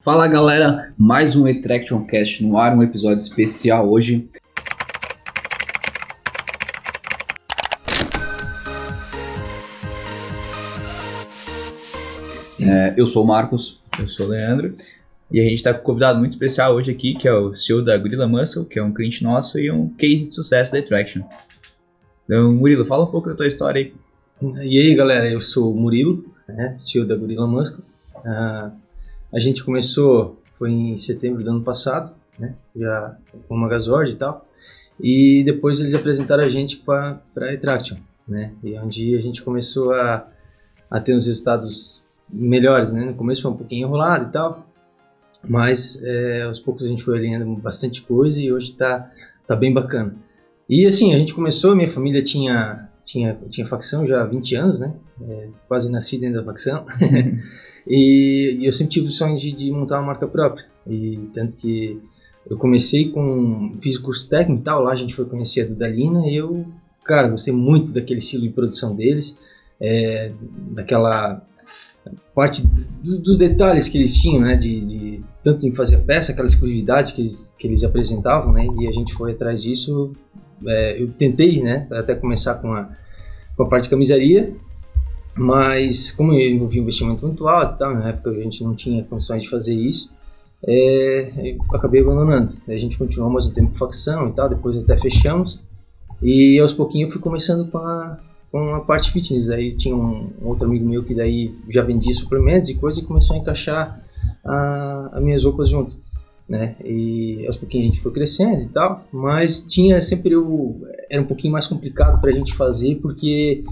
Fala galera, mais um Attraction Cast no ar, um episódio especial hoje. É, eu sou o Marcos. Eu sou o Leandro. E a gente está com um convidado muito especial hoje aqui, que é o CEO da Gorilla Muscle, que é um cliente nosso e um case de sucesso da Attraction. Então, Murilo, fala um pouco da tua história aí. E aí, galera, eu sou o Murilo, né, CEO da Gorilla Muscle. Uh, a gente começou, foi em setembro do ano passado, né, já com uma Magazord e tal. E depois eles apresentaram a gente para a Attraction, né, e onde a gente começou a, a ter uns resultados melhores, né. No começo foi um pouquinho enrolado e tal, mas é, aos poucos a gente foi alinhando bastante coisa e hoje está tá bem bacana. E assim, a gente começou, minha família tinha, tinha, tinha facção já há 20 anos, né? É, quase nasci dentro da facção. e, e, eu sempre tive o sonho de, de, montar uma marca própria. E tanto que eu comecei com. fiz curso técnico e tal, lá a gente foi conhecer a Dudalina e eu, cara, gostei muito daquele estilo de produção deles, é, daquela parte do, dos detalhes que eles tinham, né, de, de, tanto em fazer a peça, aquela exclusividade que eles, que eles apresentavam, né, e a gente foi atrás disso. É, eu tentei, né, até começar com a, com a parte de camisaria, mas como eu envolvi um investimento muito alto e na época a gente não tinha condições de fazer isso, é, acabei abandonando. A gente continuou mais um tempo com facção e tal, depois até fechamos, e aos pouquinhos eu fui começando com a, com a parte fitness. Aí tinha um, outro amigo meu que daí já vendia suplementos e coisa e começou a encaixar as minhas roupas junto, né? E aos pouquinhos a gente foi crescendo e tal, mas tinha sempre o era um pouquinho mais complicado para a gente fazer porque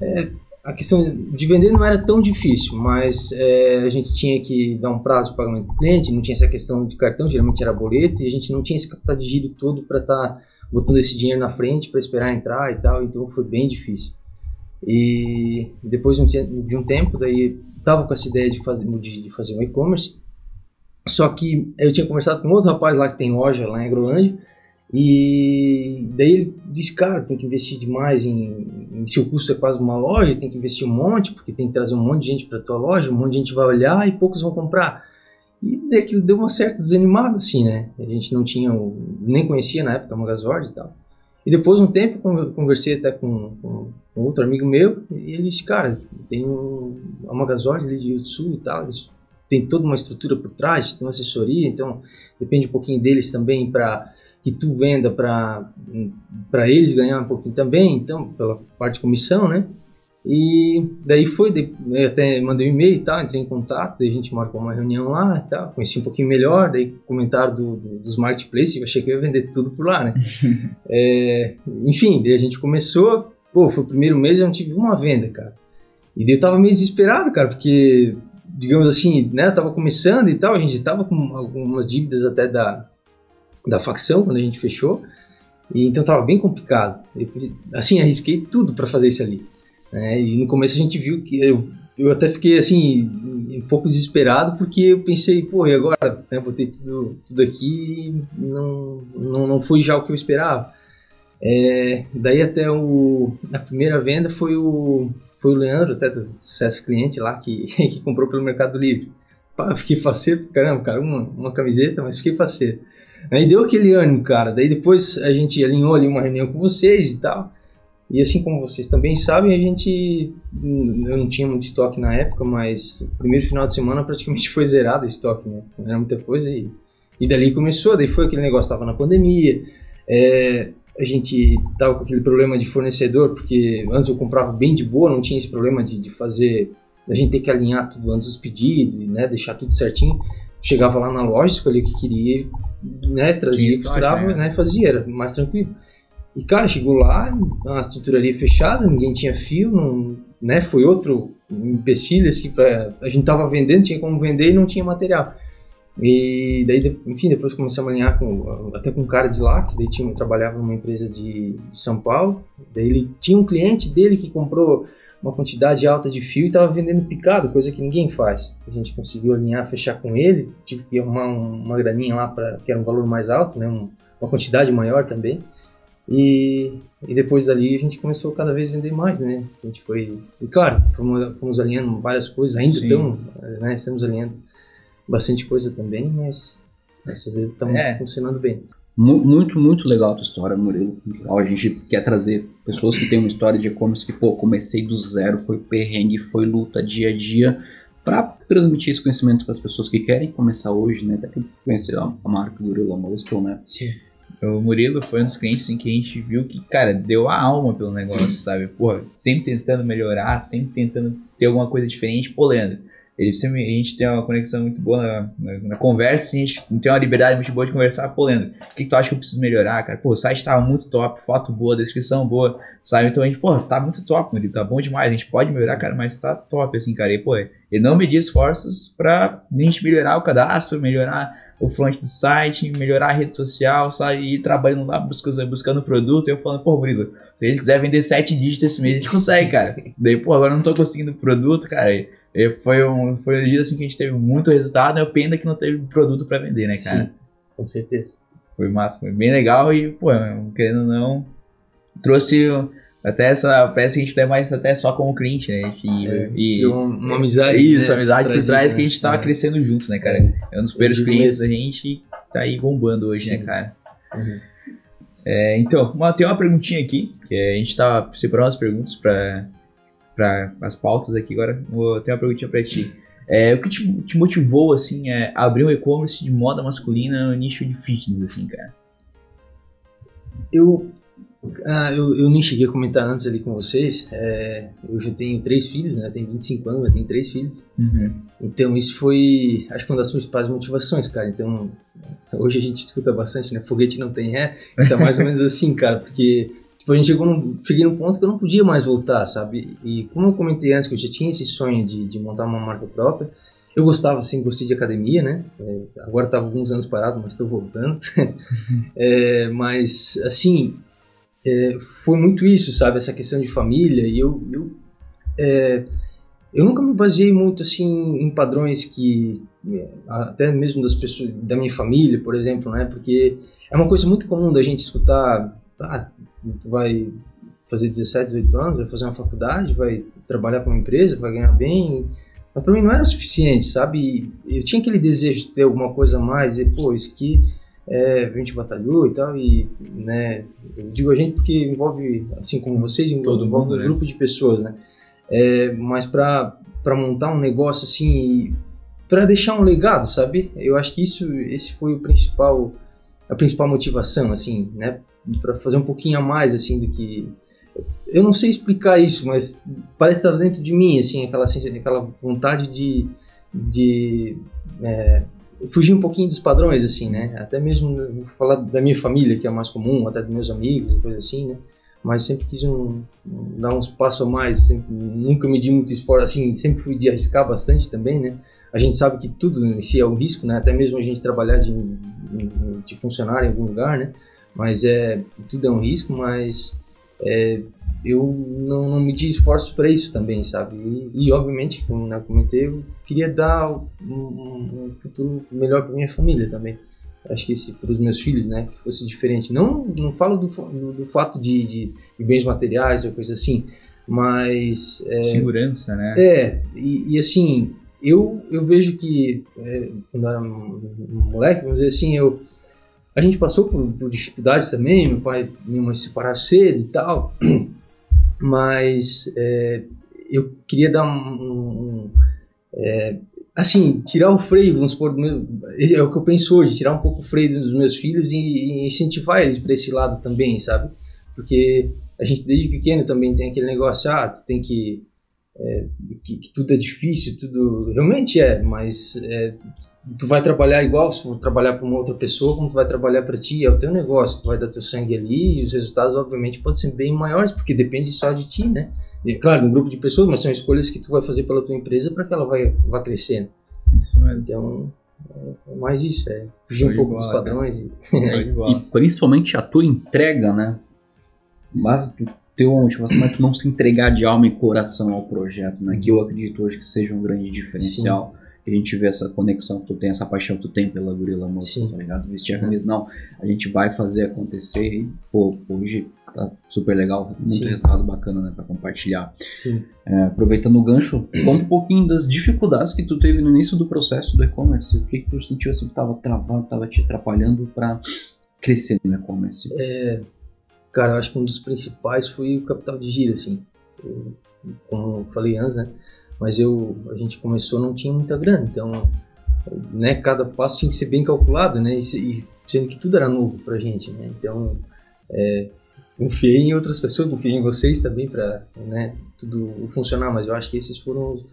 é, a questão de vender não era tão difícil, mas é, a gente tinha que dar um prazo para pagamento do cliente, não tinha essa questão de cartão, geralmente era boleto, e a gente não tinha esse capital de giro todo para estar tá botando esse dinheiro na frente para esperar entrar e tal, então foi bem difícil. E depois de um, tempo, daí estava com essa ideia de fazer, de fazer um e-commerce. Só que eu tinha conversado com outro rapaz lá que tem loja lá em Agrolândia. E daí ele disse, cara, tem que investir demais em, em o custo é quase uma loja, tem que investir um monte, porque tem que trazer um monte de gente para tua loja, um monte de gente vai olhar e poucos vão comprar. E daí aquilo deu uma certa desanimada, assim, né? A gente não tinha, nem conhecia na época a Magazord e tal. E depois de um tempo, conversei até com, com, com outro amigo meu, e ele disse, cara, tem um, uma Magazord ali de Sul e tal, eles tem toda uma estrutura por trás, tem uma assessoria, então depende um pouquinho deles também para que tu venda para eles ganhar um pouquinho também, então pela parte de comissão, né? E daí foi, eu até mandei um e-mail e tal, entrei em contato, daí a gente marcou uma reunião lá e tal, conheci um pouquinho melhor, daí comentaram do, do, dos marketplaces, eu achei que eu ia vender tudo por lá, né? é, enfim, daí a gente começou, pô, foi o primeiro mês eu não tive uma venda, cara. E daí eu tava meio desesperado, cara, porque, digamos assim, né, eu tava começando e tal, a gente tava com algumas dívidas até da, da facção quando a gente fechou, e então tava bem complicado. Eu, assim, arrisquei tudo para fazer isso ali. Né? E no começo a gente viu que eu, eu até fiquei assim um pouco desesperado porque eu pensei, pô, e agora? Né, botei tudo, tudo aqui e não, não, não foi já o que eu esperava. É, daí até o, a primeira venda foi o, foi o Leandro, até do sucesso cliente lá, que, que comprou pelo Mercado Livre. Pá, fiquei faceiro, caramba, cara, uma, uma camiseta, mas fiquei faceiro. Aí deu aquele ânimo, cara. Daí depois a gente alinhou ali uma reunião com vocês e tal. E assim como vocês também sabem, a gente. Eu não tinha muito estoque na época, mas o primeiro final de semana praticamente foi zerado o estoque, né? Não era muita coisa e, e dali começou. Daí foi aquele negócio, estava na pandemia, é, a gente tava com aquele problema de fornecedor, porque antes eu comprava bem de boa, não tinha esse problema de, de fazer. a gente ter que alinhar tudo antes dos pedidos, né? Deixar tudo certinho. Chegava lá na loja, escolhia o que queria, né? Trazia, costurava, né? né? Fazia, era mais tranquilo. E, cara, chegou lá, uma estrutura ali fechada, ninguém tinha fio, não, né? Foi outro empecilho, assim, pra, a gente tava vendendo, tinha como vender e não tinha material. E daí, enfim, depois começamos a alinhar com, até com um cara de lá, que daí tinha, trabalhava numa empresa de, de São Paulo. Daí ele tinha um cliente dele que comprou uma quantidade alta de fio e estava vendendo picado, coisa que ninguém faz. A gente conseguiu alinhar, fechar com ele, tive que arrumar uma graninha lá, para que era um valor mais alto, né, um, uma quantidade maior também. E, e depois dali a gente começou cada vez a vender mais, né? A gente foi, e claro, fomos, fomos alinhando várias coisas, ainda estamos, né, estamos alinhando. bastante coisa também, mas essas vezes estão É. funcionando bem. Mu- Muito, muito legal a tua história, Murilo. Legal. A gente quer trazer pessoas que têm uma história de e-commerce que, pô, comecei do zero, foi perrengue, foi luta dia a dia, pra transmitir esse conhecimento para as pessoas que querem começar hoje, né? Até que conhecer a, a marca Gorilla Muscle, né? Sim. O Murilo foi um dos clientes em que a gente viu que, cara, deu a alma pelo negócio, sabe? Porra, sempre tentando melhorar, sempre tentando ter alguma coisa diferente. Pô, Leandro, ele sempre, a gente tem uma conexão muito boa na, na- na conversa, a gente tem uma liberdade muito boa de conversar. Pô, Leandro, o que, que tu acha que eu preciso melhorar, cara? Pô, o site tava muito top, foto boa, descrição boa, sabe? Então a gente, pô, tá muito top, Murilo, tá bom demais. A gente pode melhorar, cara, mas tá top, assim, cara. E, pô, ele não media esforços pra a gente melhorar o cadastro, melhorar o front do site, melhorar a rede social, sabe? E ir trabalhando lá, buscando, buscando produto. Eu falando, pô, Murilo, se gente quiser vender sete dígitos esse mês, a gente consegue, cara. Daí, pô, agora eu não tô conseguindo produto, cara. E foi um, foi um dia assim que a gente teve muito resultado, né? Pena que não teve produto pra vender, né, cara? Sim, com certeza. Foi massa, foi bem legal e, pô, querendo ou não, trouxe até essa peça que a gente tem mais até só como cliente, né? E, É, e- criou uma- uma amizade, Isso, né, amizade por trás disso, que a né? gente tava É. crescendo juntos, né, cara? É um dos primeiros clientes mesmo. da gente e tá aí bombando hoje, né, Sim. cara? Uhum. É, então, uma, tem uma perguntinha aqui, que a gente tá separando as perguntas para as pautas aqui agora. Ter uma perguntinha para ti. É, o que te, te motivou, assim, a abrir um e-commerce de moda masculina no nicho de fitness, assim, cara? Eu, ah, eu, eu nem cheguei a comentar antes ali com vocês. é, eu já tenho três filhos, né? Tenho 25 anos, já tenho três filhos. Então isso foi, acho que uma das principais motivações, cara. Então hoje a gente escuta bastante, né? Foguete não tem ré. Então mais ou menos assim, cara, porque tipo, a gente chegou num, cheguei num ponto que eu não podia mais voltar, sabe? E como eu comentei antes que eu já tinha esse sonho de, de montar uma marca própria, eu gostava, assim, gostei de academia, né? É, agora estava alguns anos parado, mas estou voltando. É, mas, assim, é, foi muito isso, sabe? Essa questão de família. E eu, eu, é, eu nunca me baseei muito, assim, em padrões que, é, até mesmo das pessoas, da minha família, por exemplo, né? Porque é uma coisa muito comum da gente escutar, ah, tu vai fazer 17, 18 anos, vai fazer uma faculdade, vai trabalhar para uma empresa, vai ganhar bem. Mas para mim não era o suficiente, sabe? Eu tinha aquele desejo de ter alguma coisa a mais, e pô, isso aqui é, a gente batalhou e tal, e, né, eu digo a gente porque envolve, assim como vocês, envolve, Todo envolve mundo, um né? grupo de pessoas, né? É, mas para montar um negócio assim, para deixar um legado, sabe? Eu acho que isso, esse foi o principal, a principal motivação, assim, né? Para fazer um pouquinho a mais, assim, do que eu não sei explicar isso, mas parece estar dentro de mim, assim, aquela, sensa- aquela vontade de, de é, fugir um pouquinho dos padrões, assim, né? Até mesmo vou falar da minha família, que é mais comum, até dos meus amigos, coisa assim, né? Mas sempre quis um, um- dar uns passos a mais, sempre, nunca medi muito esforço, assim, sempre fui de arriscar bastante também, né? A gente sabe que tudo em si é um risco, né? Até mesmo a gente trabalhar de, de funcionário em algum lugar, né? Mas é tudo é um risco, mas é, eu não, não medi esforço para isso também, sabe? E, e, obviamente, como eu comentei, eu queria dar um, um- um futuro melhor para minha família também. Acho que esse para os meus filhos, né, que fosse diferente. Não, não falo do, do, do fato de, de, de bens materiais ou coisa assim, mas é, Segurança, né? é, e, e assim, eu, eu vejo que é, quando era um moleque, vamos dizer assim, eu, a gente passou por, por dificuldades também, meu pai e minha mãe se separaram cedo e tal, mas é, eu queria dar um, um- é, assim, tirar o freio, vamos supor, meu, é o que eu penso hoje, tirar um pouco o freio dos meus filhos e, e incentivar eles para esse lado também, sabe? Porque a gente desde pequeno também tem aquele negócio, ah, tu tem que que, que tudo é difícil, tudo realmente é, mas é, tu vai trabalhar igual se for trabalhar para uma outra pessoa, como tu vai trabalhar para ti, é o teu negócio, tu vai dar teu sangue ali e os resultados obviamente podem ser bem maiores, porque depende só de ti, né? E, claro, um grupo de pessoas, mas são escolhas que tu vai fazer pela tua empresa para que ela vai, vá crescendo. Então, é, é mais isso, é fugir um de pouco bola, dos padrões. E, E principalmente a tua entrega, né? Mas tu ter uma motivação, mas tu não se entregar de alma e coração ao projeto, né? Que eu acredito hoje que seja um grande diferencial. A gente vê essa conexão que tu tem, essa paixão que tu tem pela Gorila Sim. tá ligado? Vestir a camisa, não, a gente vai fazer acontecer e, pô, hoje tá super legal, muito Sim. resultado bacana, né, pra compartilhar. É, aproveitando o gancho, conta um pouquinho das dificuldades que tu teve no início do processo do e-commerce, o que que tu sentiu assim que tava travando, tava te atrapalhando pra crescer no e-commerce? Cara, eu acho que um dos principais foi o capital de giro, assim. Eu- como eu falei antes, né? Mas eu, a gente começou, não tinha muita grana, então, né? Cada passo tinha que ser bem calculado, né? E, e sendo que tudo era novo pra gente, né? Então, é, confiei em outras pessoas, confiei em vocês também pra, né? Tudo funcionar, mas eu acho que esses foram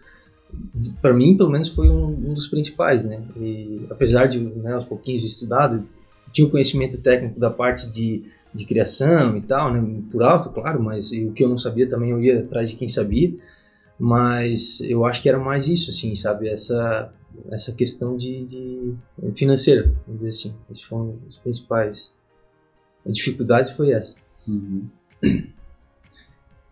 para mim, pelo menos, foi um, um dos principais, né? E apesar de, né, aos pouquinhos estudado, tinha o conhecimento técnico da parte de de criação e tal, né? Por alto, claro, mas o que eu não sabia também eu ia atrás de quem sabia. Mas eu acho que era mais isso, assim, sabe? Essa, essa questão de, de financeira, vamos dizer assim. Esses foram os principais. A dificuldade foi essa. Uhum.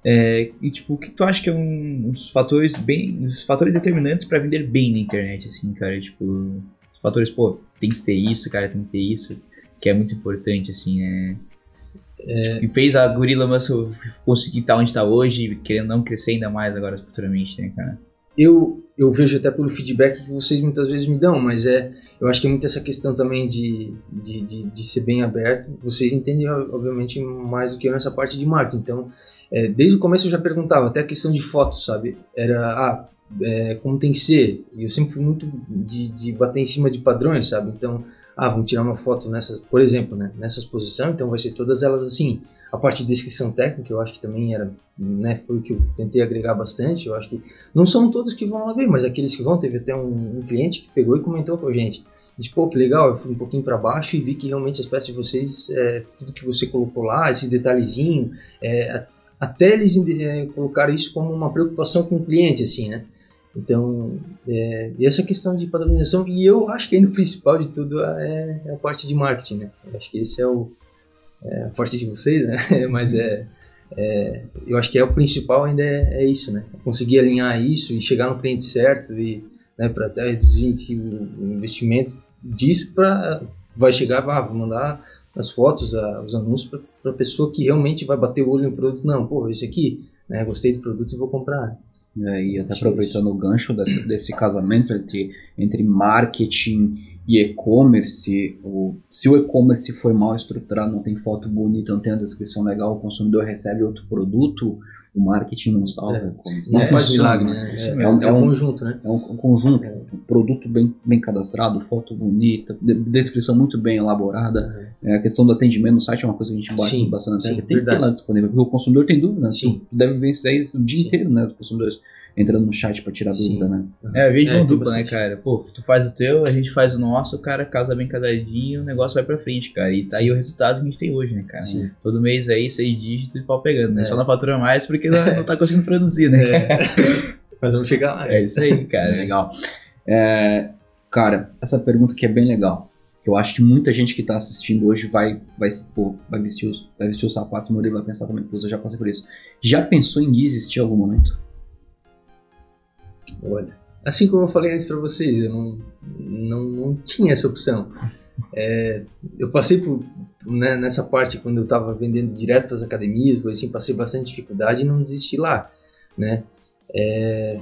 É, e tipo, o que tu acha que é um, uns fatores bem. Os fatores determinantes pra vender bem na internet, assim, cara? Tipo, os fatores, pô, tem que ter isso, cara, tem que ter isso, que é muito importante, assim, né? É, que fez a Gorilla Muscle conseguir estar onde tá hoje, querendo não crescer ainda mais agora futuramente, né, cara? Eu, eu vejo até pelo feedback que vocês muitas vezes me dão, mas é, eu acho que é muito essa questão também de, de, de, de ser bem aberto. Vocês entendem, obviamente, mais do que eu nessa parte de marketing. Então, é, desde o começo eu já perguntava, até a questão de foto, sabe? Era, ah, é, como tem que ser? E eu sempre fui muito de, de bater em cima de padrões, sabe? Então, ah, vamos tirar uma foto nessa, por exemplo, né, nessa exposição, então vai ser todas elas assim. A parte de descrição técnica, eu acho que também era, né, foi o que eu tentei agregar bastante. Eu acho que não são todos que vão lá ver, mas aqueles que vão, teve até um, um cliente que pegou e comentou com a gente. Disse, pô, que legal, eu fui um pouquinho para baixo e vi que realmente as peças de vocês, é, tudo que você colocou lá, esse detalhezinho, é, até eles é, colocaram isso como uma preocupação com o cliente, assim, né? Então, é, e essa questão de padronização, e eu acho que ainda o principal de tudo é, é a parte de marketing, né? Eu acho que esse é, o, é a parte de vocês, né? Mas é, é, eu acho que é o principal ainda é, é, isso, né? Conseguir alinhar isso e chegar no cliente certo e né, para até reduzir o investimento disso para vai chegar, ah, vou mandar as fotos, a, os anúncios para a pessoa que realmente vai bater o olho no produto, não, pô, esse aqui, né? Gostei do produto e vou comprar. É, e até aproveitando o gancho desse, desse casamento entre, entre marketing e e-commerce, se o e-commerce for mal estruturado, não tem foto bonita, não tem a descrição legal, o consumidor recebe outro produto, o marketing não salva É. Não, Não faz funciona, milagre, né? né? Isso É, mesmo. é um, é É um conjunto, né? É um, um conjunto, um produto bem, bem cadastrado, foto bonita, de- descrição muito bem elaborada. É, a questão do atendimento no site é uma coisa que a gente bate Sim, bastante na. Tem que ter verdade. lá disponível, porque o consumidor tem dúvida, né? Sim. Tu deve isso aí o dia Sim. inteiro, né? Os consumidores entrando no chat pra tirar Sim. dúvida, né? É, de É, tem dupla, né, bastante. cara? Pô, tu faz o teu, a gente faz o nosso, o cara casa bem casadinho, o negócio vai pra frente, cara. E tá aí o resultado que a gente tem hoje, né, cara? Sim. Todo mês aí, seis dígitos e pau pegando, né? É. Só não fatura mais porque não, não tá conseguindo produzir, né? Mas vamos chegar lá. É isso aí, cara. É legal. É, cara, essa pergunta aqui é bem legal. Que eu acho que muita gente que tá assistindo hoje vai, vai, pô, vai, vestir, os, vai vestir o sapato no e vai pensar também, pô, eu já passei por isso. Já pensou em desistir em algum momento? Olha, assim como eu falei antes para vocês, eu não, não, não tinha essa opção. É, eu passei por né, nessa parte quando eu estava vendendo direto para as academias, coisa assim, passei bastante dificuldade e não desisti lá, né? É,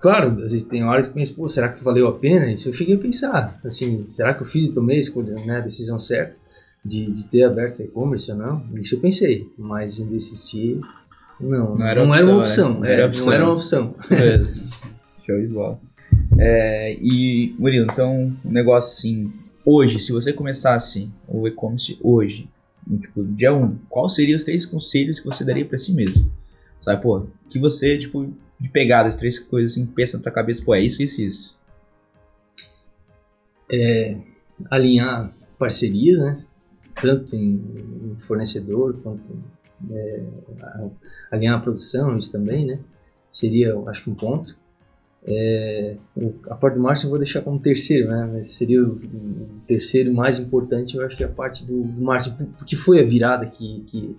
claro, às vezes tem horas que penso, pô, será que valeu a pena? Isso eu cheguei a pensar, assim, será que eu fiz e tomei a escolha, né, a decisão certa de, de ter aberto e-commerce ou não? Isso eu pensei, mas em desistir, não, Não era não opção, era uma né? opção, Não é, era não opção. era uma opção. Beleza. Show de bola. É, e, Murilo, então, um negócio assim, hoje, se você começasse o e-commerce hoje, tipo, dia 1, quais seriam os três conselhos que você daria pra si mesmo? Sabe, pô, que você, tipo, de pegada, três coisas assim, pensa na tua cabeça, pô, é isso, isso, isso. alinhar parcerias, né? Tanto em, em fornecedor quanto é, a- alinhar a produção, isso também, né? Seria, acho que um ponto. É, o- a parte do marketing eu vou deixar como terceiro, né? Mas seria o, o terceiro mais importante, eu acho que é a parte do, do marketing, porque foi a virada que, que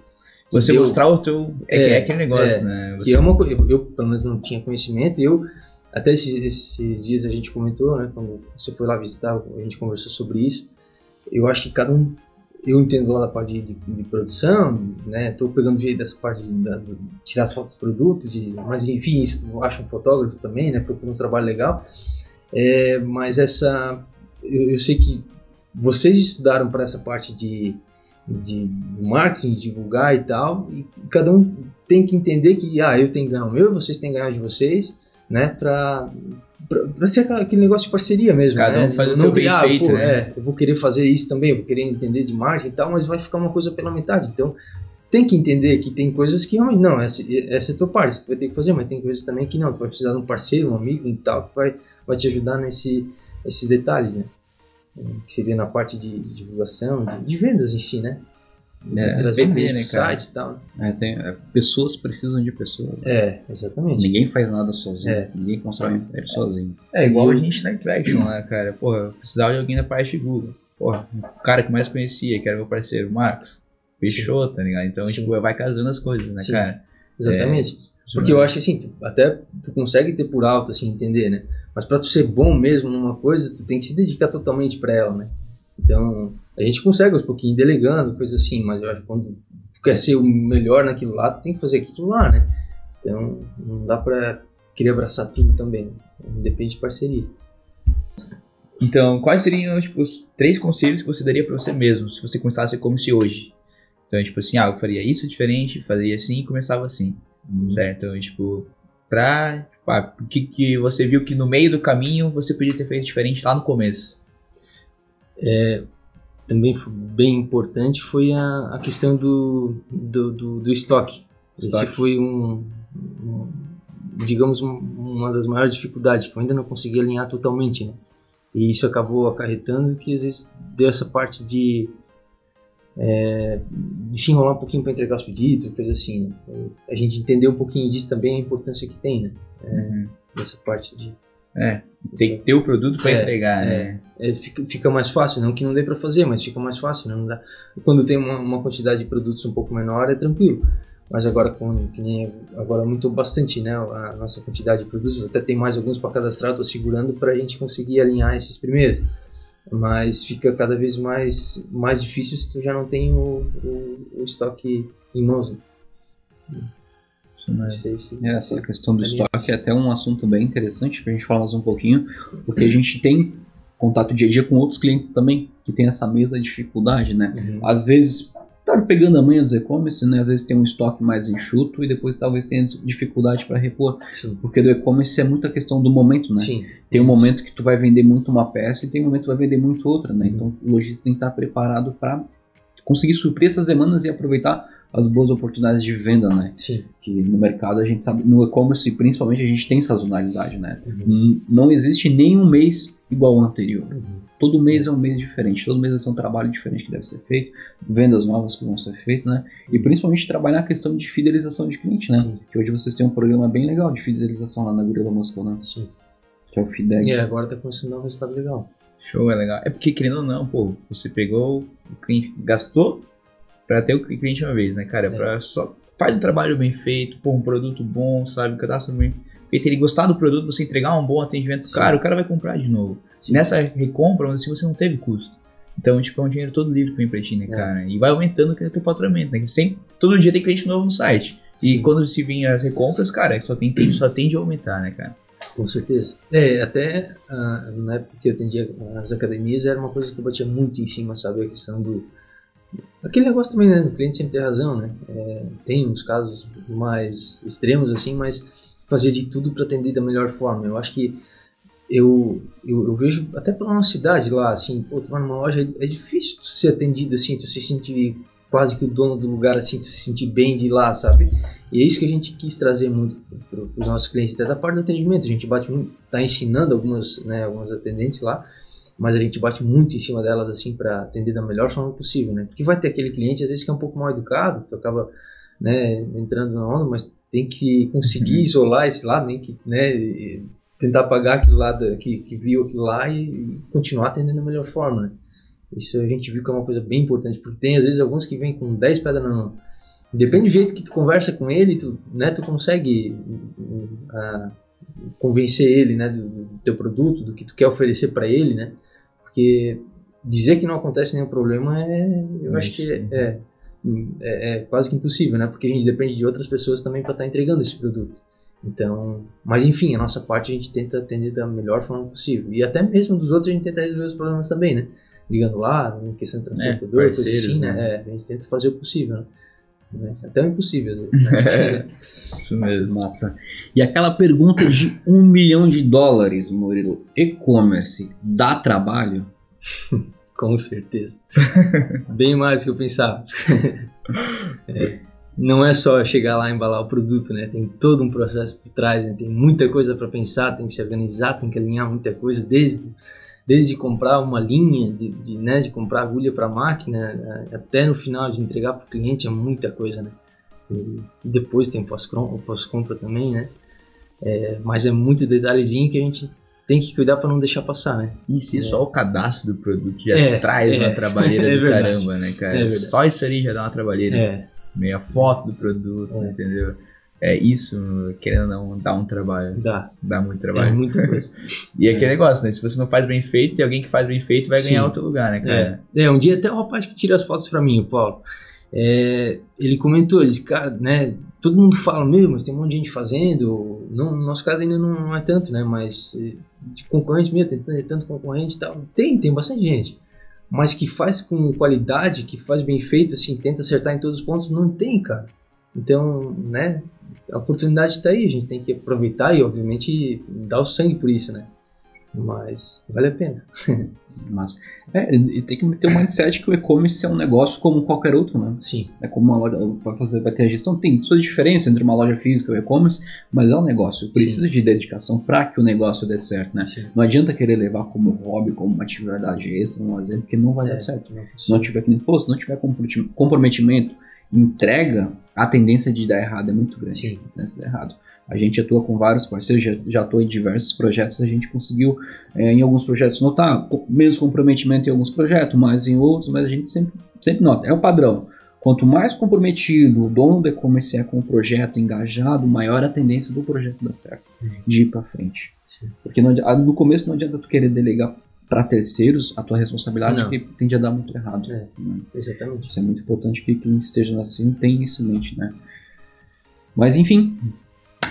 que Você deu- mostrar o teu. É, É, é aquele negócio, é, né? que Você, é uma eu, eu, pelo menos não tinha conhecimento, eu até esses, esses dias a gente comentou, né, quando você foi lá visitar, a gente conversou sobre isso. Eu acho que cada um eu entendo lá da parte de, de produção, né? Tô pegando jeito dessa parte de, de, tirar as fotos do produto, de, mas enfim, isso eu acho um fotógrafo também, né? Procura um trabalho legal. É, mas essa, eu, eu, sei que vocês estudaram para essa parte de, de marketing, divulgar e tal, e cada um tem que entender que, ah, eu tenho que ganhar o meu, vocês têm que ganhar de vocês, né? Para para ser aquele negócio de parceria mesmo. Cada né? um faz o não bem criar, feito, pô, né? é, eu vou querer fazer isso também, eu vou querer entender de marketing e tal, mas vai ficar uma coisa pela metade. Então, tem que entender que tem coisas que realmente, não, essa, essa é a tua parte, você vai ter que fazer, mas tem coisas também que não, tu vai precisar de um parceiro, um amigo e tal, que vai, vai te ajudar nesse, nesses detalhes, né? Que seria na parte de, de divulgação, de, de vendas em si, né? É, trazer vender, né, cara? site e tal. É, tem- é, pessoas precisam de pessoas. né? É, exatamente. Ninguém faz nada sozinho. É. Ninguém constrói um império sozinho. É igual a gente na Interaction lá, cara. Porra, eu precisava de alguém da parte de Google. Porra, o cara que mais conhecia, que era meu parceiro, Marcos. Fechou, tá ligado? Então, Sim. tipo, vai casando as coisas, né, Sim. cara? Exatamente. Porque eu acho assim, até tu consegue ter por alto, assim, entender, né? Mas pra tu ser bom mesmo numa coisa, tu tem que se dedicar totalmente pra ela, né? Então, a gente consegue aos pouquinhos delegando, coisa assim, mas eu acho que quando quer ser o melhor naquilo lá, tem que fazer aquilo lá, né? Então, não dá pra querer abraçar tudo também. né? Depende de parceria. Então, quais seriam, tipo, os três conselhos que você daria pra você mesmo, se você começasse como se hoje? Então, tipo assim, ah, eu faria isso diferente, faria assim e começava assim, certo? Então, tipo, pra, tipo, ah, o que, que você viu que no meio do caminho você podia ter feito diferente lá no começo? Também foi bem importante foi a, a questão do, do, do, do estoque. Esse Estoque. foi um, um- digamos, um- uma das maiores dificuldades, que eu ainda não consegui alinhar totalmente, né? E isso acabou acarretando que às vezes deu essa parte de, é, de se enrolar um pouquinho para entregar os pedidos, coisa assim. né? A gente entendeu um pouquinho disso também, a importância que tem, né? Uhum. Dessa parte de É, tem que ter o produto pra É, entregar, né? é, fica, fica mais fácil, não que não dê para fazer, mas fica mais fácil, né? não dá. Quando tem uma, uma quantidade de produtos um pouco menor é tranquilo. Mas agora, com, que nem agora aumentou bastante, né? A nossa quantidade de produtos, até tem mais alguns para cadastrar, estou segurando para a gente conseguir alinhar esses primeiros. Mas fica cada vez mais, mais difícil se tu já não tem o, o, o estoque em mãos. né? Não é- Não sei se- É, essa questão do estoque é até um assunto bem interessante pra gente falar mais um pouquinho, porque a gente tem contato dia a dia com outros clientes também que tem essa mesma dificuldade, né? Uhum. Às vezes tá pegando a manha dos e-commerce, né? Às vezes tem um estoque mais enxuto e depois talvez tenha dificuldade para repor, Sim. porque do e-commerce é muita questão do momento, né? Sim. Tem um momento que tu vai vender muito uma peça e tem um momento que tu vai vender muito outra, né? Então o lojista tem que estar preparado para conseguir suprir essas demandas e aproveitar as boas oportunidades de venda, né? Sim. que no mercado a gente sabe, no e-commerce principalmente a gente tem sazonalidade, né? Uhum. Não existe nenhum mês igual ao anterior. Uhum. Todo mês é um mês diferente, todo mês vai ser um trabalho diferente que deve ser feito, vendas novas que vão ser feitas, né? E principalmente trabalhar a questão de fidelização de cliente, né? Sim. Que hoje vocês têm um programa bem legal de fidelização lá na Gorila Moscou, né? Sim. Que é o Fideg. E agora tá começando a dar um resultado legal. Show, é legal. É porque, querendo ou não, pô, você pegou, o cliente gastou pra ter o cliente uma vez, né, cara? É. Pra só faz um trabalho bem feito, pô, um produto bom, sabe? Um cadastro bem feito. Ele gostar do produto, você entregar um bom atendimento, Sim. cara, o cara vai comprar de novo. Sim. Nessa recompra, assim, você não teve custo. Então, tipo, é um dinheiro todo livre pra empreender, né, É. cara? E vai aumentando o teu faturamento, né? Sempre, todo dia tem cliente novo no site. E Sim. quando se vir as recompras, cara, só, tem, tem- só tende a aumentar, né, cara? Com certeza. É, até ah, na época que eu atendia as academias era uma coisa que eu batia muito em cima, sabe? A questão do. Aquele negócio também, né? O cliente sempre tem razão, né? É, tem uns casos mais extremos, assim, mas fazer de tudo para atender da melhor forma. Eu acho que eu, eu, eu vejo até pela nossa cidade lá, assim, pô, tu vai numa loja, é difícil tu ser atendido assim, tu se sentir quase que o dono do lugar, assim, tu se sentir bem de lá, sabe? E é isso que a gente quis trazer muito para os nossos clientes, até da parte do atendimento. A gente bate muito, tá ensinando algumas, né, algumas atendentes lá, mas a gente bate muito em cima delas assim para atender da melhor forma possível, né? Porque vai ter aquele cliente às vezes que é um pouco mal educado, tu acaba, né, entrando na onda, mas tem que conseguir Uhum. isolar esse lado, nem que, né, tentar apagar aquele lado que, que viu aquilo lá e, e continuar atendendo da melhor forma, né? Isso a gente viu que é uma coisa bem importante, porque tem às vezes alguns que vêm com 10 pedras na mão. Depende do jeito que tu conversa com ele, tu, né, tu consegue uh, convencer ele, né, do, do teu produto, do que tu quer oferecer para ele, né? Porque dizer que não acontece nenhum problema é, eu acho que é, é, é, quase que impossível, né? Porque a gente depende de outras pessoas também para estar tá entregando esse produto. Então, mas enfim, a nossa parte a gente tenta atender da melhor forma possível. E até mesmo dos outros a gente tenta resolver os problemas também, né? Ligando lá, em questão de transportador, é, coisa assim, né? né? É, a gente tenta fazer o possível, né? Né? Até o impossível. Né? Isso mesmo. Massa. E aquela pergunta de um milhão de dólares, Murilo, e-commerce dá trabalho? Com certeza. Bem mais do que eu pensava. é, não é só chegar lá e embalar o produto, né? Tem todo um processo por trás, né? tem muita coisa para pensar, tem que se organizar, tem que alinhar muita coisa, desde desde comprar uma linha, de, de, né, de comprar agulha para máquina, né, até no final de entregar para o cliente é muita coisa, né? E depois tem o pós-compra também, né? É, mas é muito detalhezinho que a gente tem que cuidar para não deixar passar, né? E se é. só o cadastro do produto já é, traz é, uma trabalheira é do caramba, né, cara? É só isso ali já dá uma trabalheira. É. Meia foto do produto, é. entendeu? É isso, querendo não, dá um trabalho. Dá. Dá muito trabalho. É muita coisa. e é aquele negócio, né? Se você não faz bem feito, tem alguém que faz bem feito vai Sim. ganhar outro lugar, né, cara? É. é, um dia até o rapaz que tira as fotos pra mim, o Paulo, é, ele comentou, ele disse, cara, né? Todo mundo fala, meu, mas tem um monte de gente fazendo. Não, no nosso caso ainda não, não é tanto, né? Mas eh, de concorrente mesmo, tem tanto concorrente e tal. Tem, tem bastante gente. Mas que faz com qualidade, que faz bem feito, assim, tenta acertar em todos os pontos, não tem, cara. Então, né? a oportunidade está aí, a gente tem que aproveitar e, obviamente, dar o sangue por isso, né? Mas vale a pena. Mas é, tem que ter um mindset que o e-commerce é um negócio como qualquer outro, né? Sim. É como uma loja vai fazer, vai ter a gestão, tem sua diferença entre uma loja física e o e-commerce, mas é um negócio. Precisa Sim. de dedicação para que o negócio dê certo, né? Sim. Não adianta querer levar como hobby, como uma atividade extra, um lazer, porque não vai é, dar certo. Não se não tiver que nem se não tiver comprometimento entrega, a tendência de dar errado é muito grande. Sim. A tendência de dar errado. A gente atua com vários parceiros, já, já atua em diversos projetos, a gente conseguiu é, em alguns projetos notar menos comprometimento em alguns projetos, mais em outros, mas a gente sempre, sempre nota, é o padrão. Quanto mais comprometido o dono do e-commerce é com o projeto, engajado, maior a tendência do projeto dar certo, de ir para frente. Sim. Porque não, no começo não adianta tu querer delegar para terceiros, a tua responsabilidade que tende a dar muito errado. É, né? Exatamente. Isso é muito importante que quem esteja assim tenha isso em mente, né? Mas enfim,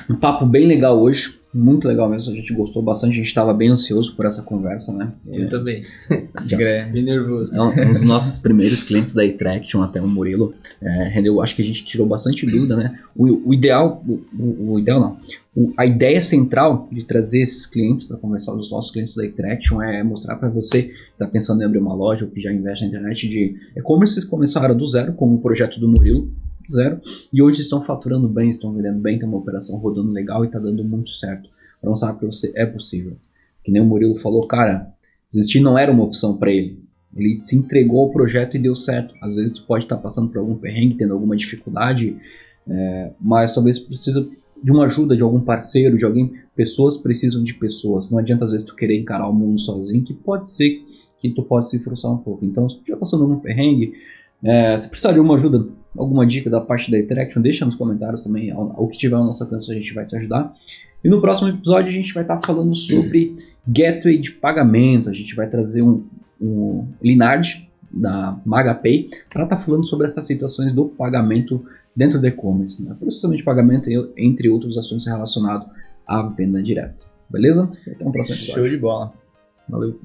um papo bem legal hoje, muito legal mesmo, a gente gostou bastante, a gente estava bem ansioso por essa conversa, né? Eu é, também. Já, bem nervoso. É um, um, dos nossos primeiros clientes da Attraction, até o Murilo, é, rendeu, acho que a gente tirou bastante dúvida, né? O, o ideal, o, o, ideal não, o, a ideia central de trazer esses clientes para conversar com os nossos clientes da Attraction é mostrar para você que está pensando em abrir uma loja ou que já investe na internet de e-commerce, começaram do zero, como o projeto do Murilo, zero, e hoje estão faturando bem, estão vendendo bem, tem uma operação rodando legal e está dando muito certo. Para mostrar para você é possível. Que nem o Murilo falou, cara, desistir não era uma opção para ele. Ele se entregou ao projeto e deu certo. Às vezes tu pode estar tá passando por algum perrengue, tendo alguma dificuldade, é, mas talvez precisa de uma ajuda de algum parceiro, de alguém. Pessoas precisam de pessoas. Não adianta às vezes tu querer encarar o mundo sozinho, que pode ser que tu possa se frustrar um pouco. Então, se tu estiver passando algum perrengue, é, se precisar de uma ajuda, alguma dica da parte da Interaction, deixa nos comentários também. O que tiver ao nosso alcance a gente vai te ajudar. E no próximo episódio a gente vai estar falando sobre gateway de pagamento. A gente vai trazer um, um Linard da MagaPay para estar falando sobre essas situações do pagamento dentro do e-commerce, né? processamento de pagamento entre outros assuntos relacionados à venda direta. Beleza? Até o próximo episódio. Show de bola. Valeu.